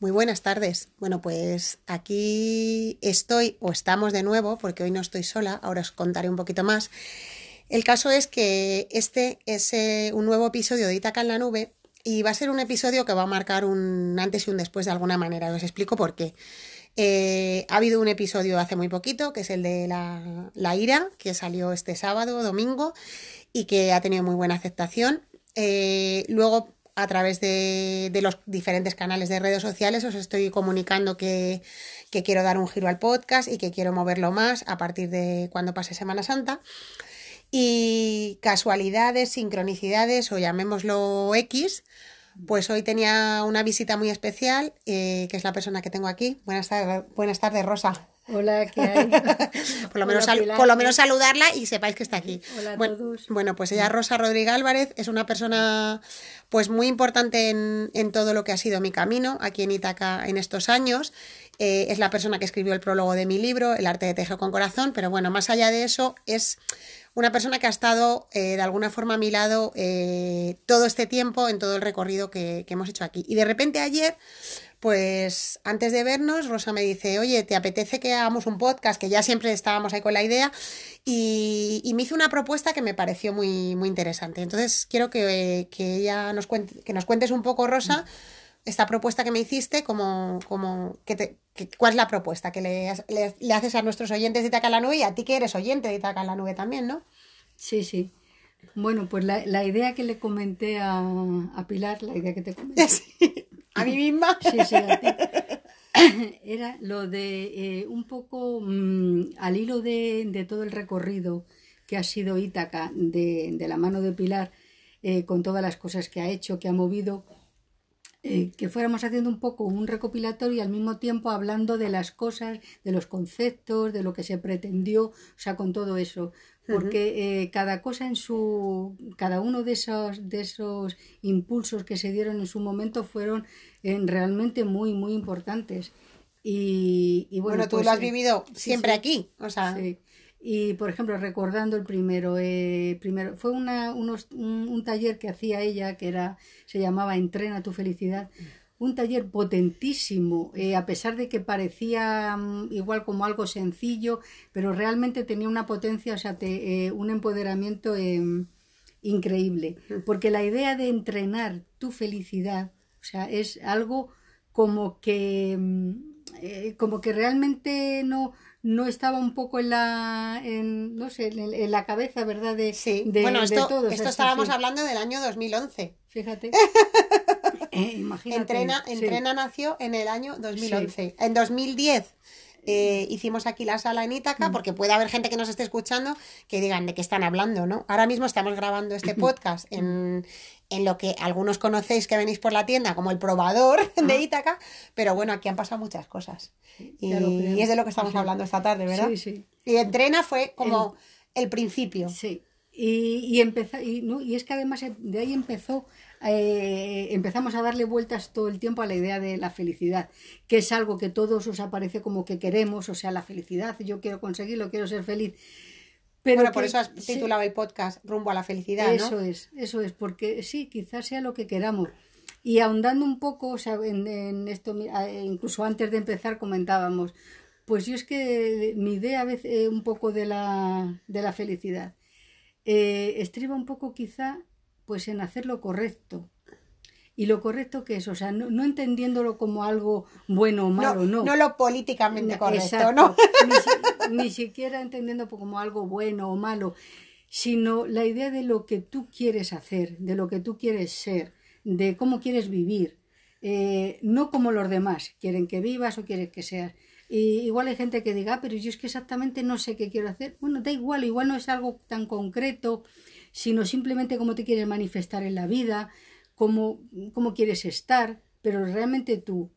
Muy buenas tardes. Bueno, pues aquí estoy o estamos de nuevo, porque hoy no estoy sola, ahora os contaré un poquito más. El caso es que este es eh, un nuevo episodio de Itaca en la nube y va a ser un episodio que va a marcar un antes y un después de alguna manera. Os explico por qué. Eh, ha habido un episodio hace muy poquito, que es el de la, ira, que salió este sábado, domingo, y que ha tenido muy buena aceptación. Eh, luego a través de, los diferentes canales de redes sociales os estoy comunicando que, que, quiero dar un giro al podcast y que quiero moverlo más a partir de cuando pase Semana Santa. Y casualidades, sincronicidades o llamémoslo X, pues hoy tenía una visita muy especial, eh, que es la persona que tengo aquí. Buenas tardes, buenas tardes Rosa. Hola, ¿qué hay? por, lo menos, por lo menos saludarla y sepáis que está aquí. Hola a bueno, todos. Bueno, pues ella, Rosa Rodríguez Álvarez, es una persona pues muy importante en, en todo lo que ha sido mi camino aquí en Itaca en estos años. Eh, es la persona que escribió el prólogo de mi libro, El arte de tejer con corazón, pero bueno, más allá de eso, es una persona que ha estado eh, de alguna forma a mi lado eh, todo este tiempo en todo el recorrido que, que hemos hecho aquí. Y de repente ayer pues antes de vernos, Rosa me dice, oye, ¿te apetece que hagamos un podcast? Que ya siempre estábamos ahí con la idea. Y, y me hizo una propuesta que me pareció muy, muy interesante. Entonces, quiero que, que ella nos cuente, que nos cuentes un poco, Rosa, esta propuesta que me hiciste, como, como que te, que, ¿cuál es la propuesta que le, le, le, haces a nuestros oyentes de Itaca en la Nube y a ti que eres oyente de Itaca en la Nube también, ¿no? Sí, sí. Bueno, pues la, la idea que le comenté a, a, Pilar, la idea que te comenté. Sí. A mí misma. Sí, sí, a ti. Era lo de eh, un poco mmm, al hilo de, de, todo el recorrido que ha sido Ítaca de, de la mano de Pilar, eh, con todas las cosas que ha hecho, que ha movido, eh, que fuéramos haciendo un poco un recopilatorio y al mismo tiempo hablando de las cosas, de los conceptos, de lo que se pretendió, o sea, con todo eso. Porque uh -huh. eh, cada cosa en su. cada uno de esos, de esos impulsos que se dieron en su momento fueron eh, realmente muy, muy importantes. Y, y bueno, bueno, tú pues, lo has vivido siempre sí, aquí, o sea. Sí. Y por ejemplo, recordando el primero, eh, primero fue una, unos, un, un, taller que hacía ella que era, se llamaba Entrena tu felicidad. Un taller potentísimo, eh, a pesar de que parecía um, igual como algo sencillo, pero realmente tenía una potencia, o sea, te, eh, un empoderamiento eh, increíble. Porque la idea de entrenar tu felicidad, o sea, es algo como que, mm, como que realmente no, no estaba un poco en la en, no sé en, en, la cabeza verdad de, sí. de, bueno esto, de todos esto estábamos sí. hablando del año 2011 fíjate eh, imagínate entrena sí. entrena nació en el año 2011 en 2010 eh, hicimos aquí la sala en Ítaca, porque puede haber gente que nos esté escuchando que digan de qué están hablando, ¿no? Ahora mismo estamos grabando este podcast en, en lo que algunos conocéis que venís por la tienda como el probador Ah. de Ítaca, pero bueno, aquí han pasado muchas cosas. Y, y es de lo que estamos hablando esta tarde, ¿verdad? Sí, sí. Y entrena fue como el, el principio. Sí. Y, y, empezó, y, ¿no? y es que además de ahí empezó eh, empezamos a darle vueltas todo el tiempo a la idea de la felicidad, que es algo que todos os aparece como que queremos, o sea, la felicidad, yo quiero conseguirlo, quiero ser feliz. Pero bueno, por eso has titulado sí, el podcast Rumbo a la felicidad, Eso ¿no? es, eso es, porque sí, quizás sea lo que queramos. Y ahondando un poco, o sea, en, en esto, incluso antes de empezar comentábamos, pues yo es que mi idea a veces eh, un poco de la, de la felicidad eh, estriba un poco quizá pues en hacer lo correcto. ¿Y lo correcto que es? O sea, no, no entendiéndolo como algo bueno o malo, no. No, no lo políticamente correcto, exacto, ¿no? Ni, ni, siquiera entendiendo como algo bueno o malo, sino la idea de lo que tú quieres hacer, de lo que tú quieres ser, de cómo quieres vivir. Eh, no como los demás quieren que vivas o quieren que seas. Y igual hay gente que diga, ah, pero yo es que exactamente no sé qué quiero hacer. Bueno, da igual, igual no es algo tan concreto, sino simplemente cómo te quieres manifestar en la vida, cómo, cómo quieres estar, pero realmente tú.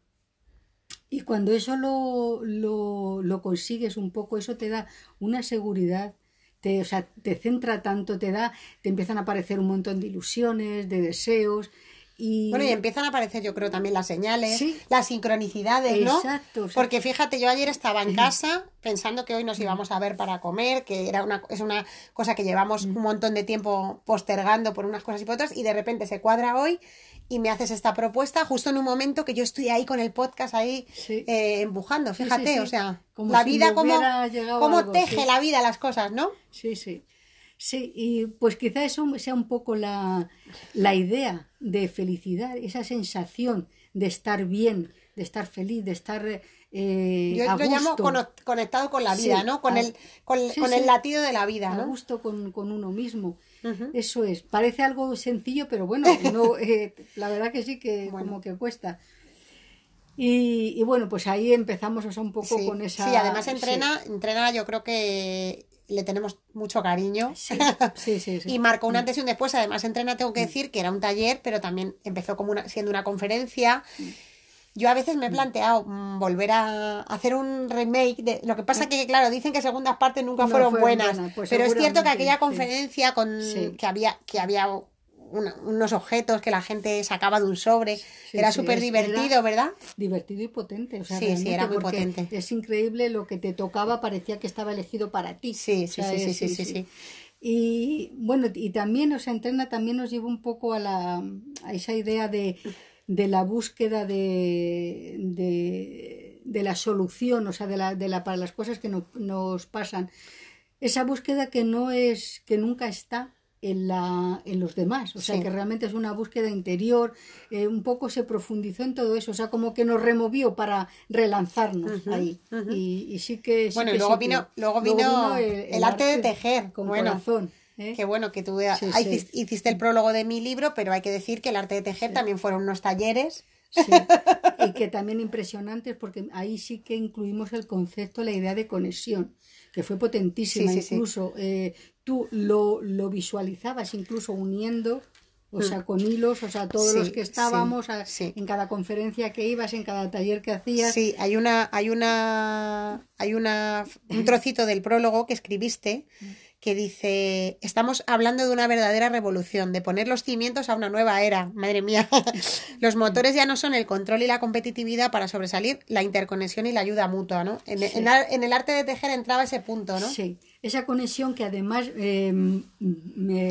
Y cuando eso lo, lo, lo consigues un poco, eso te da una seguridad, te, o sea, te centra tanto, te da, te empiezan a aparecer un montón de ilusiones, de deseos, Y... Bueno, y empiezan a aparecer, yo creo, también las señales, Sí. las sincronicidades, ¿no? Exacto, Porque fíjate, yo ayer estaba en casa pensando que hoy nos íbamos a ver para comer, que era una, es una cosa que llevamos un montón de tiempo postergando por unas cosas y por otras, y de repente se cuadra hoy y me haces esta propuesta justo en un momento que yo estoy ahí con el podcast ahí Sí. eh, empujando, fíjate, sí, sí. o sea, Como la si vida como, algo, teje la vida las cosas, ¿no? Sí, sí. Sí, y pues quizá eso sea un poco la, la idea de felicidad, esa sensación de estar bien, de estar feliz, de estar eh, Yo a lo llamo cono- conectado con la vida, Sí, ¿no? Con a- el, con, sí, con sí. el latido de la vida, a ¿no? gusto con, con uno mismo. Eso es. Parece algo sencillo, pero bueno, no, eh, la verdad que sí que Bueno. como que cuesta. Y, y bueno, pues ahí empezamos o sea, un poco con esa... sí, además entrena, entrena yo creo que le tenemos mucho cariño. Sí, sí, sí. sí. Y marcó un antes y un después. Además, entrena, tengo Mm. que decir que era un taller, pero también empezó como una, siendo una conferencia. Yo a veces me he planteado mm, volver a hacer un remake de lo que pasa que claro dicen que segundas partes nunca No fueron, fueron buenas, buenas, pues pero es cierto que aquella conferencia con Sí. que había que había una- unos objetos que la gente sacaba de un sobre era súper divertido ¿verdad? divertido y potente. O sea, Sí, sí, era muy potente. Es increíble lo que te tocaba, parecía que estaba elegido para ti. Sí, O sí, sea, sí, sí, sí, sí, sí. Y bueno, y también, o sea, entrena también nos lleva un poco a, la, a esa idea de, de la búsqueda de, de, de la solución, o sea, de la, de la, para las cosas que no- nos pasan. Esa búsqueda que no es, que nunca está en, la, en los demás, o sea, Sí. que realmente es una búsqueda interior, eh, un poco se profundizó en todo eso, o sea, como que nos removió para relanzarnos ahí. y, y sí que... sí Bueno, y luego sí que- vino- luego vino el arte de tejer, Con bueno. corazón. ¿eh? Qué bueno que tú sí. hiciste- hiciste el prólogo de mi libro, pero hay que decir que el arte de tejer también fueron unos talleres. Sí, y que también impresionantes porque ahí sí que incluimos el concepto, la idea de conexión, que fue potentísima. Sí, sí, sí. incluso eh, tú lo, lo visualizabas incluso uniendo, o sea, con hilos, o sea, todos. Sí, los que estábamos, sí, a- sí. en cada conferencia que ibas, en cada taller que hacías. Sí, hay una, hay una, hay una, un trocito del prólogo que escribiste que dice, estamos hablando de una verdadera revolución, de poner los cimientos a una nueva era. Madre mía, los motores ya no son el control y la competitividad para sobresalir, la interconexión y la ayuda mutua, ¿no? En, en el arte de tejer entraba ese punto, ¿no? Sí, esa conexión que además eh,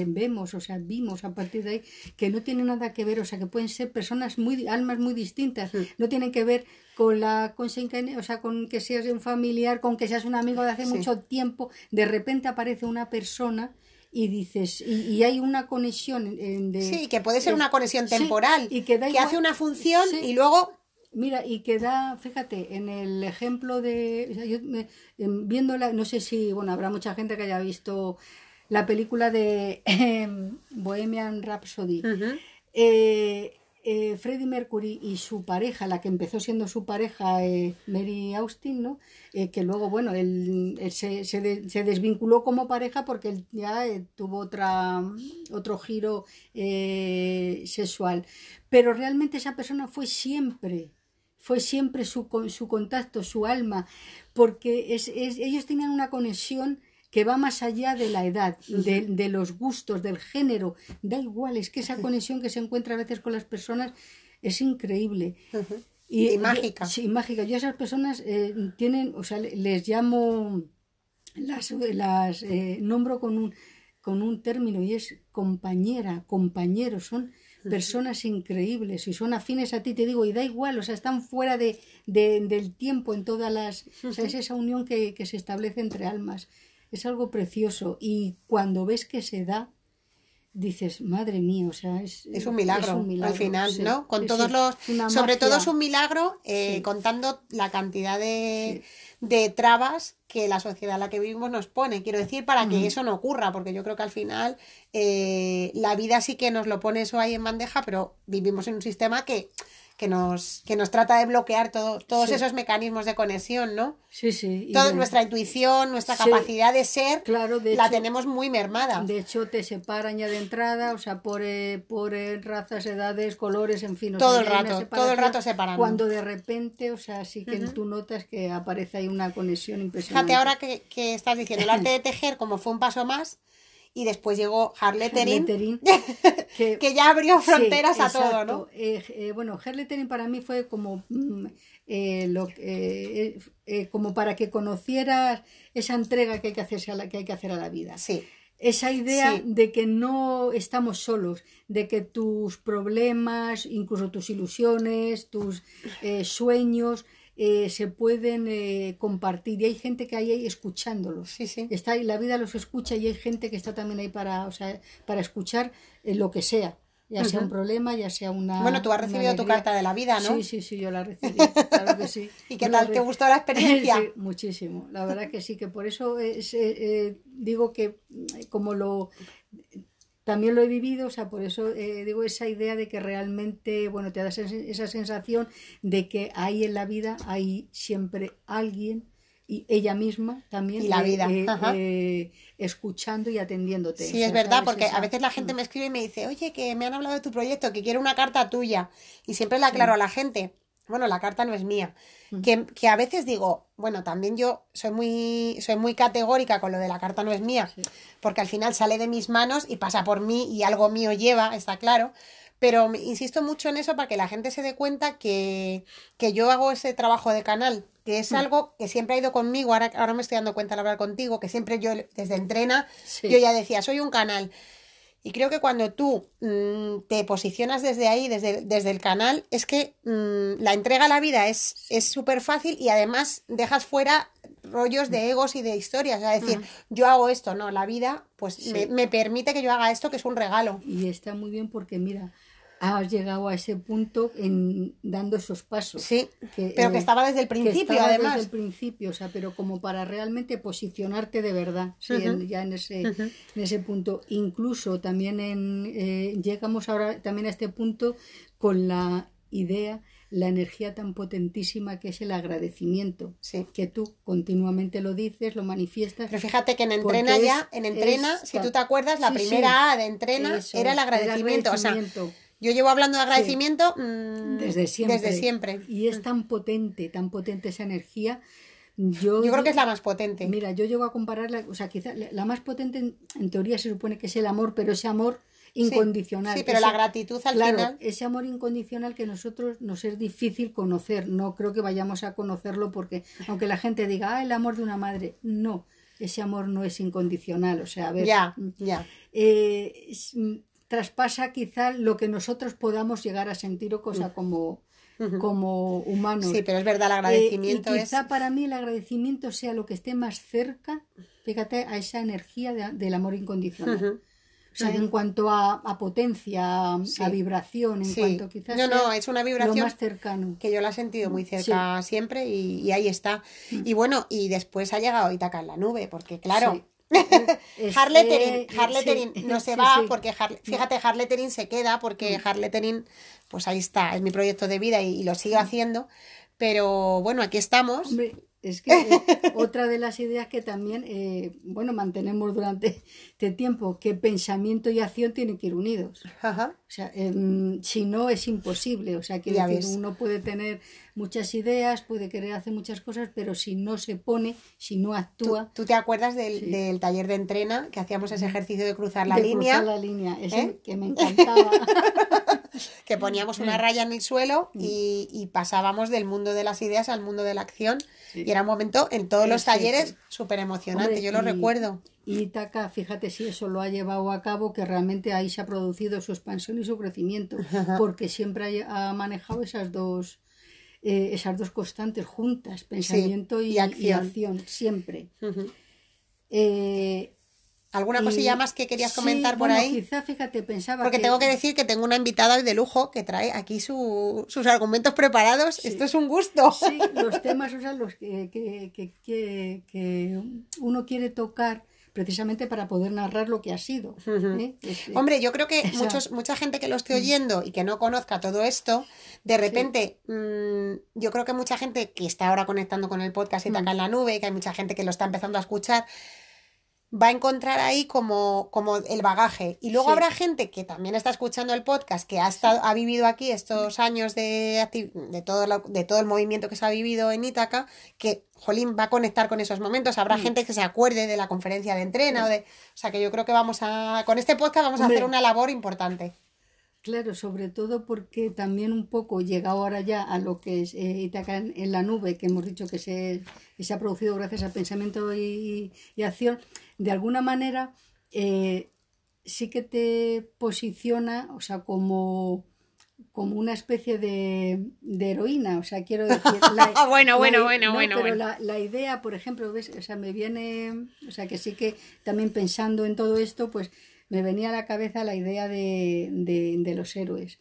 vemos, o sea, vimos a partir de ahí, que no tiene nada que ver, o sea, que pueden ser personas muy, almas muy distintas, no tienen que ver con la consanguinidad, o sea, con que seas un familiar, con que seas un amigo de hace Sí. mucho tiempo, de repente aparece una persona y dices, y, y hay una conexión de, Sí, que puede ser una conexión sí, temporal, y que da que igual- hace una función Sí. y luego Mira, y que da, fíjate, en el ejemplo de, o sea, yo me- em, viéndola, no sé si, bueno, habrá mucha gente que haya visto la película de em, Bohemian Rhapsody. Eh, eh, Freddie Mercury y su pareja, la que empezó siendo su pareja, eh, Mary Austin, ¿no? Que luego, bueno, él, él se, se de- se desvinculó como pareja porque él ya tuvo otra, otro giro sexual. Pero realmente esa persona fue siempre, fue siempre su, con- su contacto, su alma, porque es, es- ellos tenían una conexión que va más allá de la edad, de, de los gustos, del género, da igual, es que esa conexión que se encuentra a veces con las personas es increíble. Y, Y yo- mágica. sí, mágica. Yo a esas personas eh, tienen, o sea, le- les llamo, las, las eh, nombro con un, con un término y es compañera, compañeros, son personas increíbles. Y son afines a ti, te digo, y da igual, o sea, están fuera de, de- del tiempo en todas las... O sea, es esa unión que, que se establece entre almas. Es algo precioso. Y cuando ves que se da, dices, madre mía, o sea, es, Es un milagro, un milagro, al final, sí, ¿no? Con sí, todos sí. los, Es sobre todo es un milagro eh, contando la cantidad de, de trabas que la sociedad en la que vivimos nos pone. Quiero decir, para que eso no ocurra, porque yo creo que al final eh, la vida sí que nos lo pone eso ahí en bandeja, pero vivimos en un sistema que, que nos, que nos trata de bloquear todo, todos Sí. esos mecanismos de conexión, ¿no? Sí, sí. Toda nuestra intuición, nuestra Sí. capacidad de ser, Claro, de la hecho- tenemos muy mermada. De hecho, te separan ya de entrada, o sea, por, eh, por eh, razas, edades, colores, en fin. o Todo sea, el rato, todo el rato separando. Cuando de repente, o sea, sí que tú notas que aparece ahí una conexión impresionante. Fíjate ahora que, que estás diciendo el arte de tejer como fue un paso más y después llegó Harlettering, Lettering, que, ya abrió Sí, fronteras a todo. ¿no? Eh, eh, bueno, Herlettering para mí fue como, mm, eh, lo, eh, como para que conocieras esa entrega que hay que, hacerse a la, que hay que hacer a la vida. Sí, Esa idea Sí. de que no estamos solos, de que tus problemas, incluso tus ilusiones, tus sueños, eh, se pueden eh, compartir. Y hay gente que hay ahí escuchándolos. sí, sí. Está ahí, la vida los escucha y hay gente que está también ahí para, o sea, para escuchar eh, lo que sea, ya sea un problema, ya sea una. Bueno, tú has recibido tu carta de la vida, ¿no? Sí, sí, sí, yo la recibí, claro que sí. ¿Y qué tal? ¿Te gustó la experiencia? Sí, muchísimo. La verdad que sí, que por eso es, eh, digo que como lo también lo he vivido, o sea, por eso eh, digo esa idea de que realmente, bueno, te da esa, sensación de que ahí en la vida hay siempre alguien y ella misma también Y la eh, vida, eh, eh, escuchando y atendiéndote. Sí, o sea, es verdad, ¿sabes? porque a veces la gente me escribe y me dice, oye, que me han hablado de tu proyecto, que quiero una carta tuya. Y siempre le aclaro a la gente, bueno, la carta no es mía. Que, que a veces digo, bueno, también yo soy muy, soy muy categórica con lo de la carta no es mía, Sí. porque al final sale de mis manos y pasa por mí y algo mío lleva, está claro. Pero insisto mucho en eso para que la gente se dé cuenta que, que yo hago ese trabajo de canal, que Mm. es algo que siempre ha ido conmigo, ahora, ahora me estoy dando cuenta al hablar contigo, que siempre yo desde entrena, Sí. yo ya decía, soy un canal. Y creo que cuando tú mm, te posicionas desde ahí, desde, desde el canal, es que mm, la entrega a la vida es es súper fácil y además dejas fuera rollos de egos y de historias. Es decir, yo hago esto, no, la vida pues Sí. me, me permite que yo haga esto, que es un regalo. Y está muy bien porque, mira, has llegado a ese punto en dando esos pasos. Sí, Que, pero que eh, estaba desde el que principio, estaba además. Desde el principio, o sea, pero como para realmente posicionarte de verdad, sí, en- ya en ese, en ese punto. Incluso también en, eh, llegamos ahora también a este punto con la idea, la energía tan potentísima que es el agradecimiento. Sí. Que tú continuamente lo dices, lo manifiestas. Pero fíjate que en entrena ya, en entrena, es- si tú te acuerdas, la Sí, sí. primera A de entrena Eso era el es, agradecimiento. O sea, agradecimiento. Yo llevo hablando de agradecimiento mm, desde siempre. Desde siempre. Y es tan potente, tan potente esa energía. Yo, Yo creo que es la más potente. Mira, yo llego a compararla, o sea, quizá la, más potente en, en teoría se supone que es el amor, pero ese amor incondicional. Sí, pero ese- la gratitud al claro, final. ese amor incondicional que nosotros nos es difícil conocer. No creo que vayamos a conocerlo porque, aunque la gente diga, ah, el amor de una madre, no, ese amor no es incondicional. O sea, a ver, Ya, ya. eh, mm, traspasa quizá lo que nosotros podamos llegar a sentir o cosa como, como humanos. Mm. Sí, pero es verdad, el Eh, agradecimiento y es. quizá para mí el agradecimiento sea lo que esté más cerca, fíjate, a esa energía de- del amor incondicional. O sea, en cuanto a, a potencia, a, Sí. a vibración, en Sí. cuanto quizás No, no, es una lo vibración más cercano. que yo la he sentido muy cerca siempre y, y ahí está. Mm. Y bueno, y después ha llegado Itaca en la nube, porque claro. Sí. Es- Harlettering, eh, Harlettering sí, no se sí, va sí. porque Harle- fíjate Harlettering se queda porque Mm. Harlettering pues ahí está, es mi proyecto de vida y, y lo sigo haciendo, pero bueno, aquí estamos. Hombre, es que eh, otra de las ideas que también, eh, bueno, mantenemos durante este tiempo, que pensamiento y acción tienen que ir unidos. Ajá. O sea, em, si no es imposible. O sea, ves. uno puede tener muchas ideas, puede querer hacer muchas cosas, pero si no se pone, si no ¿Tú, actúa, tú te acuerdas del, Sí. del taller de entrena que hacíamos ese ejercicio de cruzar la de línea? cruzar la línea, ese ¿Eh? que me encantaba. que poníamos una raya en el suelo y, y pasábamos del mundo de las ideas al mundo de la acción. Sí. Y era un momento en todos los talleres súper emocionante, Hombre, yo lo y- recuerdo. Y Taka, fíjate si eso lo ha llevado a cabo, que realmente ahí se ha producido su expansión y su crecimiento, porque siempre ha manejado esas dos, eh, esas dos constantes juntas, pensamiento y y, acción. y acción, siempre. Eh, ¿Alguna y- cosilla más que querías sí, comentar por bueno, ahí? Quizá, fíjate, pensaba Porque tengo que decir que tengo una invitada hoy de lujo que trae aquí su- sus argumentos preparados. Esto es un gusto. Sí, los temas o sea, los que- que- que uno quiere tocar precisamente para poder narrar lo que ha sido. ¿eh? Es- Hombre, yo creo que Esa- muchos, mucha gente que lo esté oyendo y que no conozca todo esto, de repente, mm, yo creo que mucha gente que está ahora conectando con el podcast y Mm. taca en la nube, que hay mucha gente que lo está empezando a escuchar, va a encontrar ahí como, como el bagaje. Y luego habrá gente que también está escuchando el podcast, que ha, estado, ha vivido aquí estos años de, de, todo de todo el movimiento que se ha vivido en Ítaca, que, jolín, va a conectar con esos momentos. Habrá mm. gente que se acuerde de la conferencia de entrena. O, de, o sea que yo creo que vamos a, con este podcast vamos a hacer una labor importante. Claro, sobre todo porque también un poco llega ahora ya a lo que es eh, Itaca en, la nube, que hemos dicho que se, se ha producido gracias al pensamiento y, acción, de alguna manera eh, sí que te posiciona, o sea, como, como una especie de, heroína, o sea, quiero decir... La, bueno, bueno, bueno, bueno. Pero La, la, idea, por ejemplo, ¿ves? O sea, me viene, o sea, que sí que también pensando en todo esto, pues me venía a la cabeza la idea de, de, los héroes.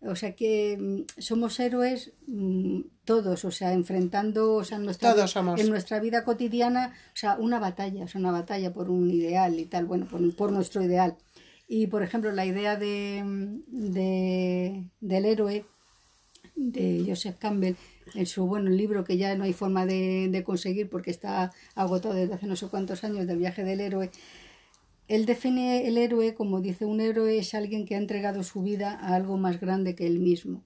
O sea que mm, somos héroes mm, todos, o sea, enfrentando o sea, nuestra, todos somos. en nuestra vida cotidiana, o sea, una batalla, o sea, una batalla por un ideal y tal, bueno, por, por nuestro ideal. Y, por ejemplo, la idea de, de, del héroe de Joseph Campbell, en su bueno libro que ya no hay forma de, de conseguir porque está agotado desde hace no sé cuántos años, del viaje del héroe, él define el héroe como dice, un héroe es alguien que ha entregado su vida a algo más grande que él mismo.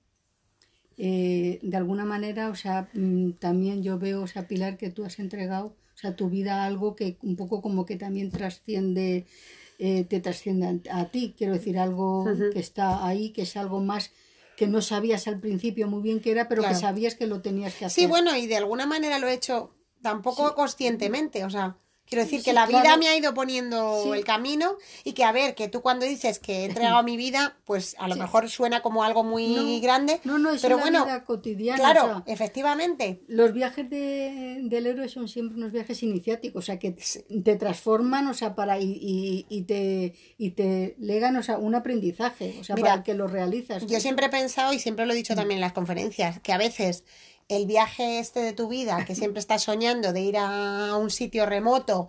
Eh, de alguna manera, o sea, mm, también yo veo, o sea, Pilar, que tú has entregado, o sea, tu vida a algo que un poco como que también trasciende, eh, te trasciende a, ti, quiero decir, algo que está ahí, que es algo más que no sabías al principio muy bien qué era, pero que sabías que lo tenías que hacer. Sí, bueno, y de alguna manera lo he hecho tampoco conscientemente, o sea, Quiero decir que la vida me ha ido poniendo el camino y que, a ver, que tú cuando dices que he entregado mi vida, pues a lo mejor suena como algo muy grande. No, no, es pero una vida cotidiana. Claro, efectivamente. Los viajes de, del héroe son siempre unos viajes iniciáticos, o sea, que te transforman, o sea, para y, y, te, y te legan, o sea, un aprendizaje, o sea, para que lo realizas. Yo siempre he pensado, y siempre lo he dicho también en las conferencias, que a veces el viaje este de tu vida, que siempre estás soñando de ir a un sitio remoto,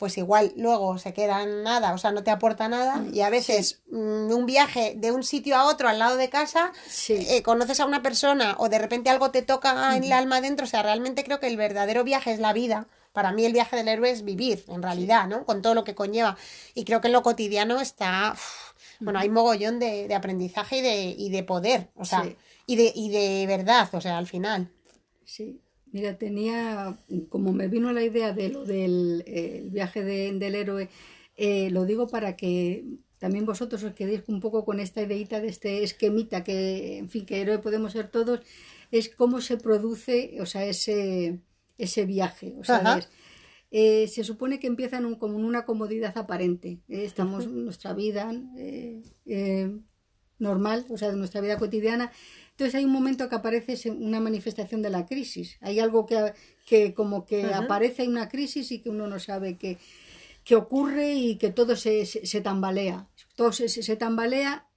pues igual luego se queda en nada, o sea, no te aporta nada. Mm, y a veces mm, un viaje de un sitio a otro al lado de casa, eh, conoces a una persona o de repente algo te toca en el alma dentro. O sea, realmente creo que el verdadero viaje es la vida. Para mí el viaje del héroe es vivir, en realidad, ¿no? Con todo lo que conlleva. Y creo que en lo cotidiano está... bueno, hay mogollón de, aprendizaje y de, y de poder, o sea, y de, y de verdad, o sea, al final. Sí, mira, tenía, como me vino la idea de lo del viaje del héroe, eh, lo digo para que también vosotros os quedéis un poco con esta ideita de este esquemita que, en fin, que héroe podemos ser todos, es cómo se produce, o sea, ese, ese viaje, o sea, eh, se supone que empiezan un, como en una comodidad aparente. ¿eh? estamos en nuestra vida normal, o sea, de nuestra vida cotidiana, entonces hay un momento que aparece una manifestación de la crisis. Hay algo que, que como que aparece en una crisis y que uno no sabe qué, ocurre y que todo se, se, tambalea. Todo se, se tambalea,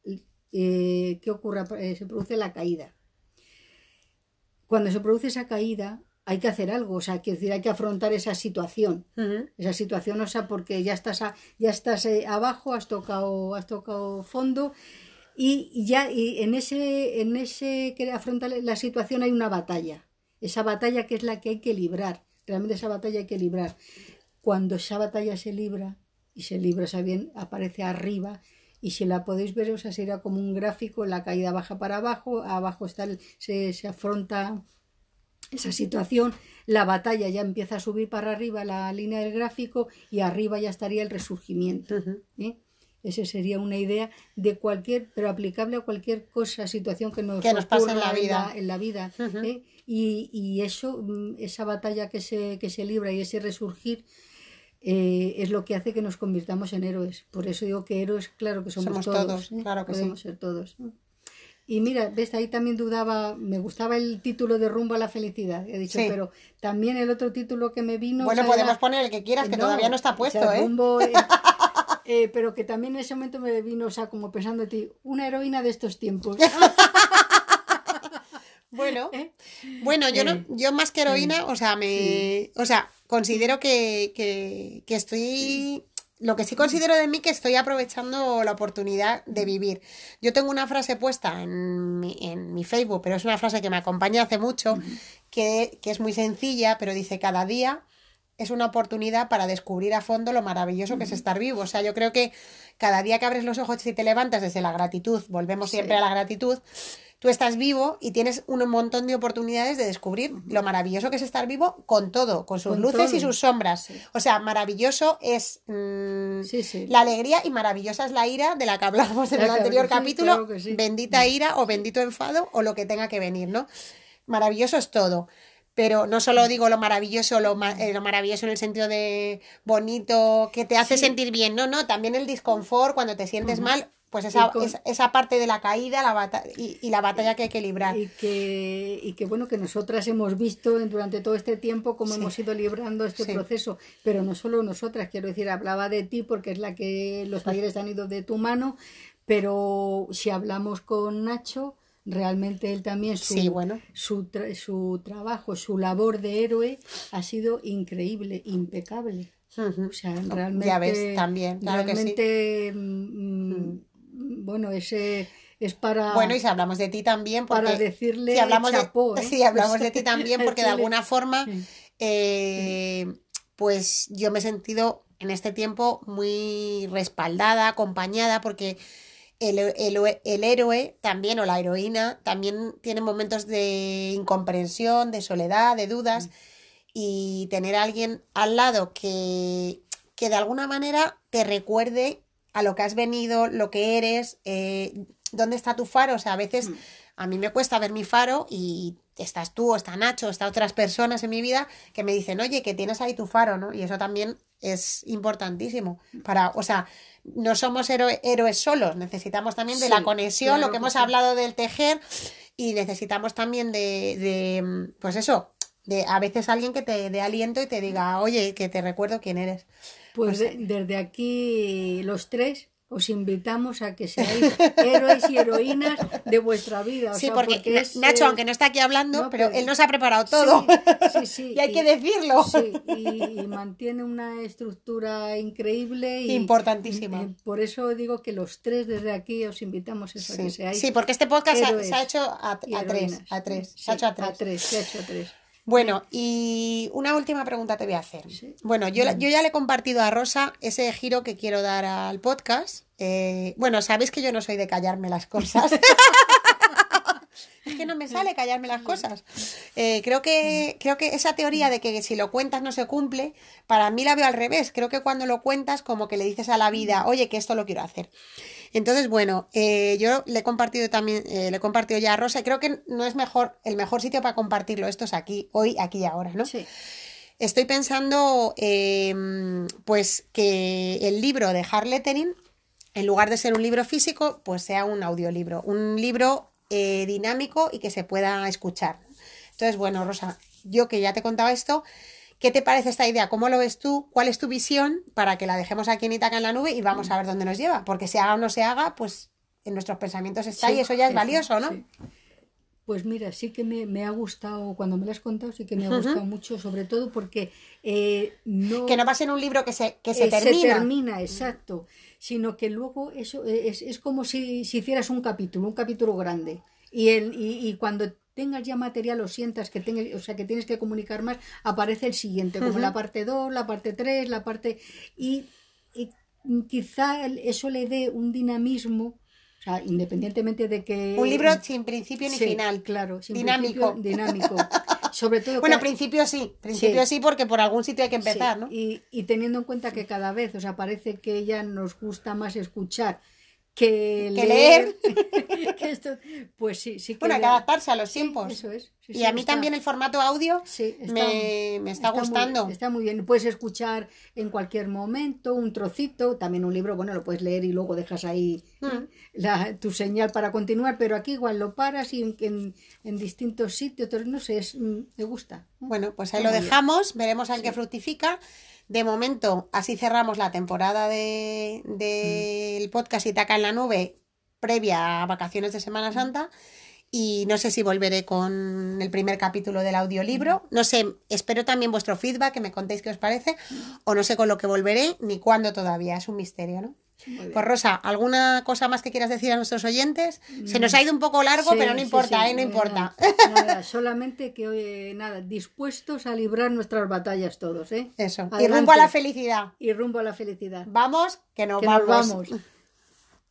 eh, ¿qué ocurre? Eh, se produce la caída. Cuando se produce esa caída, hay que hacer algo, o sea, quiero decir, hay que afrontar esa situación. Esa situación, o sea, porque ya estás, ya estás eh, abajo, has tocado, has tocado fondo y ya y en ese en ese que afronta la situación hay una batalla. Esa batalla que es la que hay que librar. Realmente esa batalla hay que librar. Cuando esa batalla se libra y se libra o bien aparece arriba y si la podéis ver o sea será como un gráfico la caída baja para abajo abajo está se, se afronta esa situación la batalla ya empieza a subir para arriba la línea del gráfico y arriba ya estaría el resurgimiento ¿eh? Esa sería una idea de cualquier, pero aplicable a cualquier cosa, situación que nos, que nos pase en la vida. En la, vida ¿eh? y, y, eso, mm, esa batalla que se, que se libra y ese resurgir eh, es lo que hace que nos convirtamos en héroes. Por eso digo que héroes, claro que somos, todos. ¿eh? claro que Podemos ser todos. Y mira, ves, ahí también dudaba, me gustaba el título de Rumbo a la Felicidad, he dicho, pero también el otro título que me vino... Bueno, podemos poner el que quieras, que todavía no está puesto, ¿eh? Rumbo, Eh, pero que también en ese momento me vino, o sea, como pensando en ti, una heroína de estos tiempos. bueno, ¿Eh? bueno, yo no, eh, yo más que heroína, o sea, me, o sea, considero que, que, que estoy lo que sí considero de mí que estoy aprovechando la oportunidad de vivir. Yo tengo una frase puesta en mi, en mi Facebook, pero es una frase que me acompaña hace mucho, que, que, es muy sencilla, pero dice cada día es una oportunidad para descubrir a fondo lo maravilloso que es estar vivo. O sea, yo creo que cada día que abres los ojos y te levantas desde la gratitud, volvemos siempre a la gratitud, tú estás vivo y tienes un montón de oportunidades de descubrir lo maravilloso que es estar vivo con todo, con sus luces y sus sombras. O sea, maravilloso es mm, la alegría y maravillosa es la ira de la que hablamos en el anterior capítulo. bendita ira o bendito enfado o lo que tenga que venir, ¿no? Maravilloso es todo pero no solo digo lo maravilloso, lo, eh, lo, maravilloso en el sentido de bonito, que te hace sentir bien, no, no, también el disconfort cuando te sientes mal, pues esa, esa, parte de la caída la y, la batalla que hay que librar. Y que, y que bueno, que nosotras hemos visto durante todo este tiempo cómo hemos ido librando este proceso, pero no solo nosotras, quiero decir, hablaba de ti porque es la que los talleres han ido de tu mano, pero si hablamos con Nacho, realmente él también su, su, su, trabajo, su labor de héroe ha sido increíble, impecable. O sea, realmente, ya ves, también, realmente, mm, mm, bueno, ese es para bueno y si hablamos de ti también porque para decirle si hablamos de ¿eh? si hablamos de ti también porque de alguna forma eh, pues yo me he sentido en este tiempo muy respaldada acompañada porque el, héroe también o la heroína también tiene momentos de incomprensión, de soledad, de dudas mm. y tener a alguien al lado que, que de alguna manera te recuerde a lo que has venido, lo que eres, eh, dónde está tu faro. O sea, a veces mm. a mí me cuesta ver mi faro y estás tú, o está Nacho, o está otras personas en mi vida que me dicen, oye, que tienes ahí tu faro, ¿no? Y eso también es importantísimo para, o sea, no somos héroes solos, necesitamos también de la conexión, lo que, hemos hablado del tejer, y necesitamos también de, de, pues eso, de a veces alguien que te dé aliento y te diga, oye, que te recuerdo quién eres. Pues desde aquí los tres os invitamos a que seáis héroes y heroínas de vuestra vida. sí, porque, Nacho, aunque no está aquí hablando, pero, él nos ha preparado todo. Sí, sí, y hay que decirlo. Sí, y, mantiene una estructura increíble. Y, Importantísima. por eso digo que los tres desde aquí os invitamos a que seáis. Sí, porque este podcast se ha, hecho a, tres. A tres. Se ha hecho a tres. A tres, se ha hecho a tres. Bueno, y una última pregunta te voy a hacer. Bueno, yo, yo, ya le he compartido a Rosa ese giro que quiero dar al podcast. Eh, bueno, sabéis que yo no soy de callarme las cosas. es que no me sale callarme las cosas. Eh, creo, que, creo que esa teoría de que si lo cuentas no se cumple, para mí la veo al revés. Creo que cuando lo cuentas, como que le dices a la vida, oye, que esto lo quiero hacer. Entonces, bueno, eh, yo le he compartido también, eh, le he compartido ya a Rosa y creo que no es mejor, el mejor sitio para compartirlo, esto es aquí, hoy, aquí y ahora, ¿no? Sí. Estoy pensando, em, pues, que el libro de Harlettering, en lugar de ser un libro físico, pues sea un audiolibro, un libro eh, dinámico y que se pueda escuchar. Entonces, bueno, Rosa, yo que ya te contaba esto, ¿Qué te parece esta idea? ¿Cómo lo ves tú? ¿Cuál es tu visión para que la dejemos aquí en Itaca en la nube y vamos a ver dónde nos lleva? Porque se haga o no se haga, pues en nuestros pensamientos está y eso ya es valioso, ¿no? Pues mira, sí que me, ha gustado, cuando me lo has contado, sí que me ha gustado mucho, sobre todo porque eh, no... Que no va a ser un libro que se, que se termina. Se termina, exacto. Sino que luego eso es, es como si, si, hicieras un capítulo, un capítulo grande. Y, el, y, y cuando tengas ya material o sientas que tengas, o sea, que tienes que comunicar más, aparece el siguiente, como la parte 2, la parte 3, la parte... Y, quizá eso le dé un dinamismo, o sea, independientemente de que... Un libro sin principio ni final. Claro, sin dinámico. dinámico. Sobre todo bueno, principio sí, principio sí. porque por algún sitio hay que empezar, ¿no? Y, y teniendo en cuenta que cada vez, o sea, parece que ya nos gusta más escuchar que, leer. pues sí, sí que Bueno, hay que adaptarse a los tiempos. eso es. y a mí también el formato audio me, está, gustando. está muy bien. Puedes escuchar en cualquier momento un trocito, también un libro, bueno, lo puedes leer y luego dejas ahí mm. la, tu señal para continuar, pero aquí igual lo paras y en, en, distintos sitios, no sé, es, mm, me gusta. Bueno, pues ahí lo dejamos, veremos en qué fructifica. De momento, así cerramos la temporada del de, podcast Itaca en la Nube previa a vacaciones de Semana Santa. Y no sé si volveré con el primer capítulo del audiolibro. No sé, espero también vuestro feedback, que me contéis qué os parece. O no sé con lo que volveré, ni cuándo todavía. Es un misterio, ¿no? Pues Rosa, ¿alguna cosa más que quieras decir a nuestros oyentes? Se nos ha ido un poco largo, Sí, pero no sí, importa, sí, ¿eh? No importa. Nada, solamente que, oye, nada, dispuestos a librar nuestras batallas todos, ¿eh? Eso. Y Adelante. rumbo a la felicidad. Y rumbo a la felicidad. Vamos, que nos Que nos vamos. vamos.